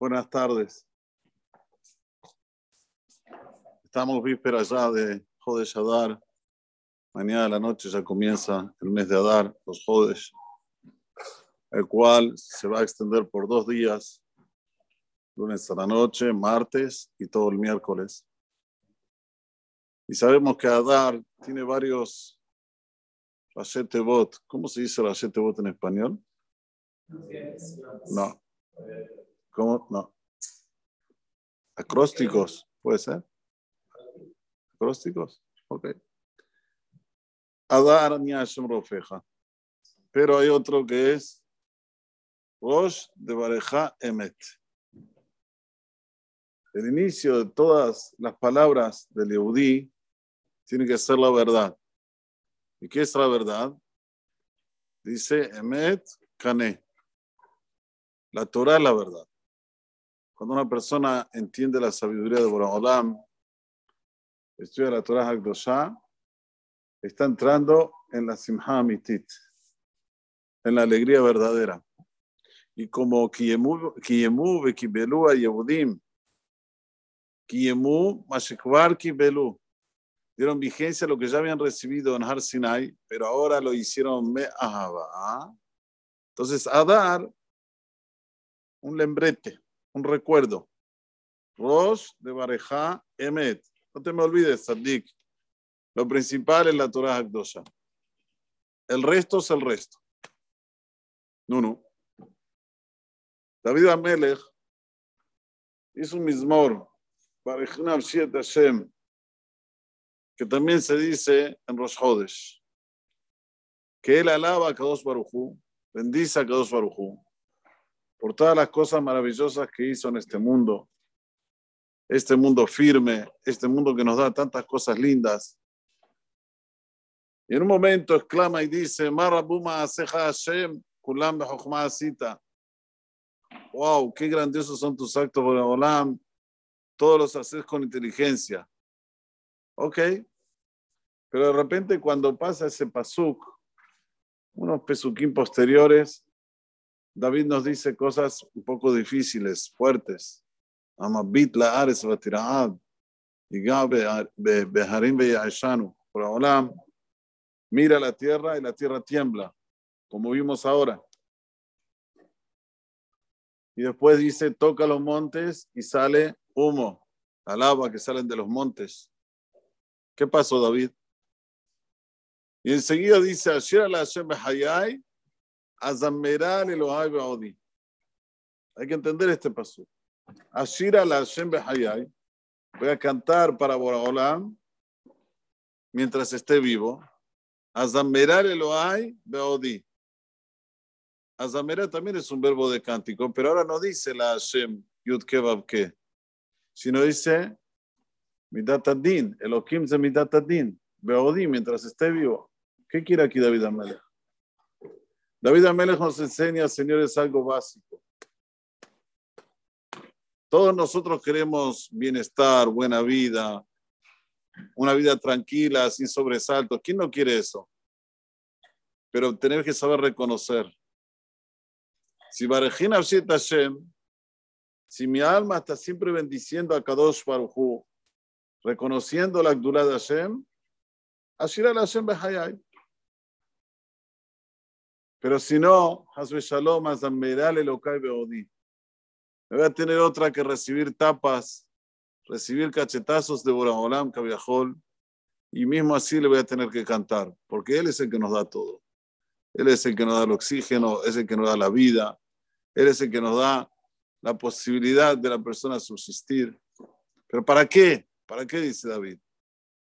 Buenas tardes. Estamos vísperas ya de Jodesh Adar. Mañana a la noche ya comienza el mes de Adar, los Jodesh, el cual se va a extender por dos días, lunes a la noche, martes y todo el miércoles. Y sabemos que Adar tiene varios Rashetebot. ¿Cómo se dice Rashetebot en español? No. ¿Cómo? No. Acrósticos, puede ser. Acrósticos, ok. Pero hay otro que es Rosh de Bareja Emet. El inicio de todas las palabras del Yehudí tiene que ser la verdad. ¿Y qué es la verdad? Dice Emet Kane. La Torah es la verdad. Cuando una persona entiende la sabiduría de Boraholam, estudia la Torah Hakdoshah, está entrando en la Simha Mitit, en la alegría verdadera. Y como Kiyemu Bekibelu a Yehudim, Kiyemu Mashekvar Kibelu, dieron vigencia a lo que ya habían recibido en Har Sinai, pero ahora lo hicieron Me Ahaba. Entonces, Adar, un lembrete, un recuerdo. Rosh de Bareja Emet. No te me olvides, Sadik. Lo principal es la Torah Hakdosha. El resto es el resto. No, no. David Amelech hizo un mismor, Barejna Hashem, que también se dice en Rosh Hodesh, que él alaba a Kadosh Barujú, bendice a Kadosh Barujú, por todas las cosas maravillosas que hizo en este mundo, este mundo firme, este mundo que nos da tantas cosas lindas. Y en un momento exclama y dice, Marabuma Aseja Hashem, Kulam Asita. Wow, qué grandiosos son tus actos, Olam. Todos los haces con inteligencia. Ok. Pero de repente cuando pasa ese pasuk, unos pesuquín posteriores, David nos dice cosas un poco difíciles, fuertes. Amabit la ares batiraad. Y beharim beyashanu. Por mira la tierra y la tierra tiembla, como vimos ahora. Y después dice, toca los montes y sale humo, al agua que salen de los montes. ¿Qué pasó, David? Y enseguida dice, Asher la Hashem Hayai, Azameral Elohai Baodi. Hay que entender este paso. Ashira la Hashem Hayai. Voy a cantar para Boraholam mientras esté vivo. Azameral Elohai Baodi. Azamera también es un verbo de cántico, pero ahora no dice la Hashem Yud Kebab sino dice Midatadin, Elohim de Midatadin, Beodi mientras esté vivo. ¿Qué quiere aquí David Amelech? David Amelech nos enseña, señores, algo básico. Todos nosotros queremos bienestar, buena vida, una vida tranquila, sin sobresaltos. ¿Quién no quiere eso? Pero tener que saber reconocer. Si Barejina Hashem, si mi alma está siempre bendiciendo a Kadosh Baruchu, reconociendo la Gdulá de Hashem, Ashira Hashem Behayai. Pero si no, Hasbe Shalom, Beodi. Voy a tener otra que recibir tapas, recibir cachetazos de Boraholam, Kaviahol, y mismo así le voy a tener que cantar, porque Él es el que nos da todo. Él es el que nos da el oxígeno, es el que nos da la vida, Él es el que nos da la posibilidad de la persona subsistir. ¿Pero para qué? ¿Para qué dice David?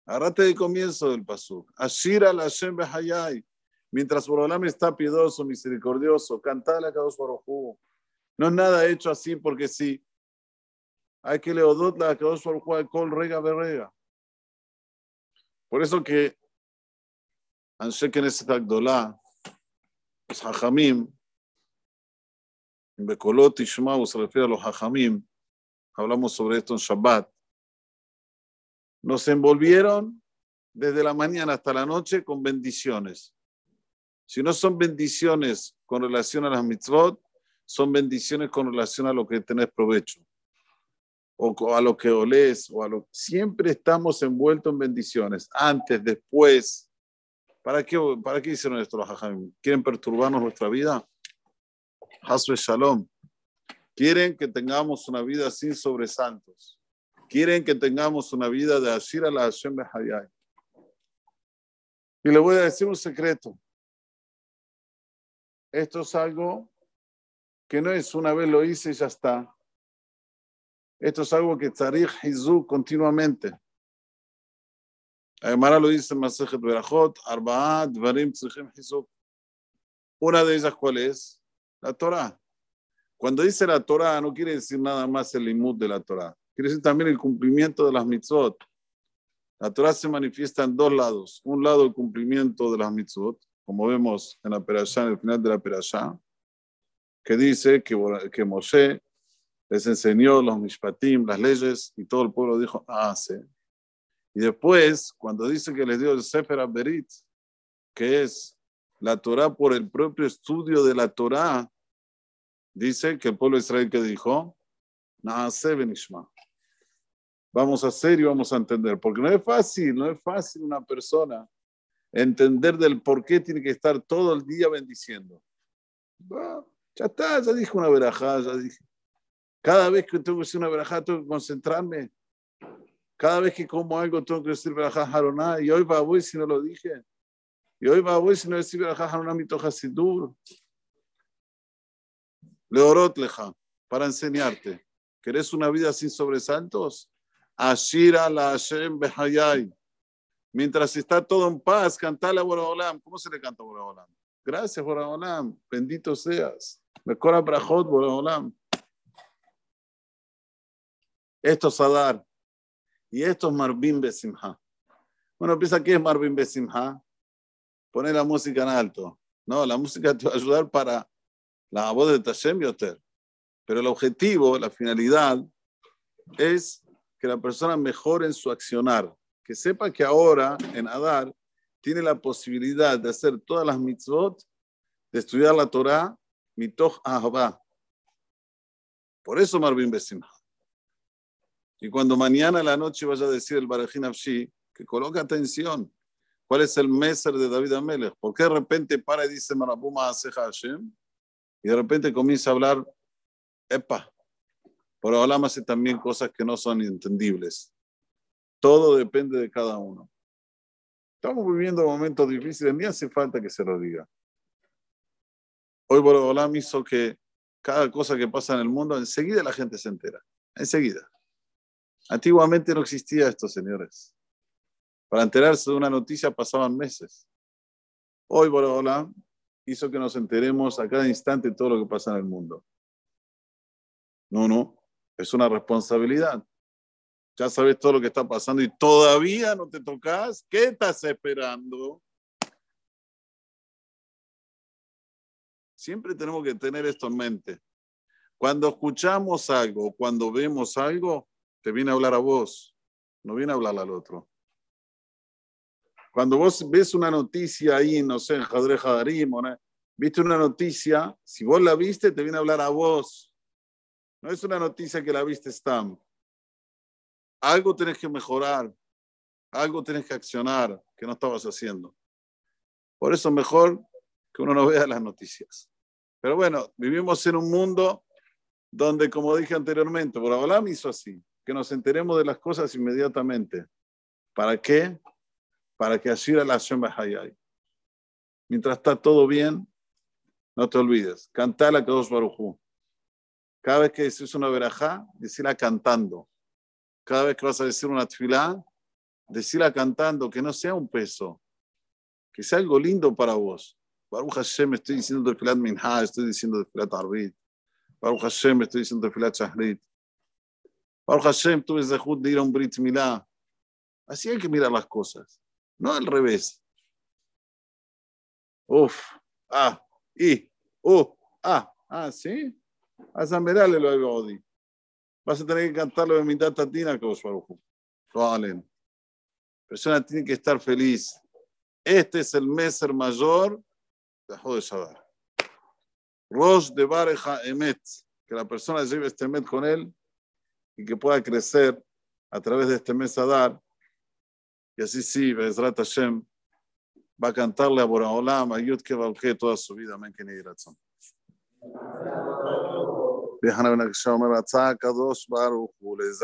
Agarrate el comienzo del pasuk. Ashira la Hashem Behayai. Mientras Borolam está piedoso, misericordioso, cantale a Kadosh Baruj No es nada hecho así porque sí. Hay que leodot la Kadosh Baruj al kol rega berrega. Por eso que Anshe Knesset Agdolá, los Hajamim, en Bekolot Ishmael se refiere a los Hajamim, hablamos sobre esto en Shabbat, nos envolvieron desde la mañana hasta la noche con bendiciones. Si no son bendiciones con relación a las mitzvot, son bendiciones con relación a lo que tenés provecho, o a lo que olés, o a lo siempre estamos envueltos en bendiciones, antes, después. ¿Para qué, para qué hicieron esto los hajamim? ¿Quieren perturbarnos nuestra vida? Hasbe Shalom. Quieren que tengamos una vida sin sobresaltos. Quieren que tengamos una vida de Ashir a la Hashem Behayai. Y le voy a decir un secreto. Esto es algo que no es una vez lo hice y ya está. Esto es algo que Tzarich Hizú continuamente. Además lo dice Masejet Berachot, Arba'at, Dvarim, Tzrichim Hizú. Una de ellas, ¿cuál es? La Torah. Cuando dice la Torah, no quiere decir nada más el limud de la Torah. Quiere decir también el cumplimiento de las mitzvot. La Torah se manifiesta en dos lados. Un lado, el cumplimiento de las mitzvot, como vemos en la perashá, en el final de la perashá, que dice que, que Moshe les enseñó los mishpatim, las leyes, y todo el pueblo dijo, ah, sí. Y después, cuando dice que les dio el Sefer Aberit, que es la Torah por el propio estudio de la Torah, dice que el pueblo de Israel que dijo, Naase Benishma. Vamos a hacer y vamos a entender, porque no es fácil, no es fácil una persona entender del por qué tiene que estar todo el día bendiciendo. ya está, ya dije una verajá, ya dije. Cada vez que tengo que decir una verajá, tengo que concentrarme. Cada vez que como algo, tengo que decir verajá haroná. Y hoy va voy si no lo dije. Y hoy va voy si no decir verajá haroná mi toja sidur. Leorot leja, para enseñarte. ¿Querés una vida sin sobresaltos? Ashira la Hashem behayai. Mientras está todo en paz, cantale a Boraholam. ¿Cómo se le canta a Boraholam? Gracias, Boraholam. Bendito seas. Mejora Brajot, Boraholam. Esto es Adar. Y esto es Marvin Besimha. Bueno, piensa que es Marvin Besimha. Poner la música en alto. No, la música te va a ayudar para la voz de Tashem Yoter. Pero el objetivo, la finalidad, es que la persona mejore en su accionar. Que sepa que ahora, en Adar, tiene la posibilidad de hacer todas las mitzvot, de estudiar la Torah, mitoch ahava. Por eso Marvin Besimha. Y cuando mañana a la noche vaya a decir el Barajin Afshi, que coloque atención. ¿Cuál es el meser de David Amelech? ¿Por qué de repente para y dice Marabuma Aseja Hashem? Y de repente comienza a hablar, epa, Olam hace también cosas que no son entendibles. Todo depende de cada uno. Estamos viviendo momentos difíciles, ni hace falta que se lo diga. Hoy Olam hizo que cada cosa que pasa en el mundo, enseguida la gente se entera. Enseguida. Antiguamente no existía esto, señores. Para enterarse de una noticia pasaban meses. Hoy Olam hizo que nos enteremos a cada instante de todo lo que pasa en el mundo. No, no, es una responsabilidad. Ya sabes todo lo que está pasando y todavía no te tocas. ¿Qué estás esperando? Siempre tenemos que tener esto en mente. Cuando escuchamos algo, cuando vemos algo, te viene a hablar a vos, no viene a hablar al otro. Cuando vos ves una noticia ahí, no sé, en Jadre Jadarim, viste una noticia, si vos la viste, te viene a hablar a vos. No es una noticia que la viste Stam. Algo tenés que mejorar, algo tenés que accionar que no estabas haciendo. Por eso mejor que uno no vea las noticias. Pero bueno, vivimos en un mundo donde, como dije anteriormente, Boraholam hizo así, que nos enteremos de las cosas inmediatamente. ¿Para qué? para que Ashira la Hashem Hayay. Mientras está todo bien, no te olvides, cantar la Kadosh Baruchu. Cada vez que decís una verajá, decirla cantando. Cada vez que vas a decir una tefilá, decirla cantando, que no sea un peso, que sea algo lindo para vos. Baruch Hashem, estoy diciendo tefilat minha, estoy diciendo tefilat arbit. Baruch Hashem, estoy diciendo tefilat shahrit. Baruch Hashem, tuve zehut de ir a un brit milá. Así hay que mirar las cosas no al revés. Uf, ah, y, uh, ah, ah, sí. A Zamberale lo Odi. Vas a tener que cantarlo de mitad tatina, Lo persona tiene que estar feliz. Este es el Meser mayor de Jode Rosh de Bareja Emet, que la persona lleve este Emet con él y que pueda crecer a través de este mes a dar. Y así sí, Bezrat Hashem va a cantarle a Boraholam, a Yud Kevalke toda su vida. Amén, que ni ויחנה בן הקשה אומר, רצה הקדוש ברוך הוא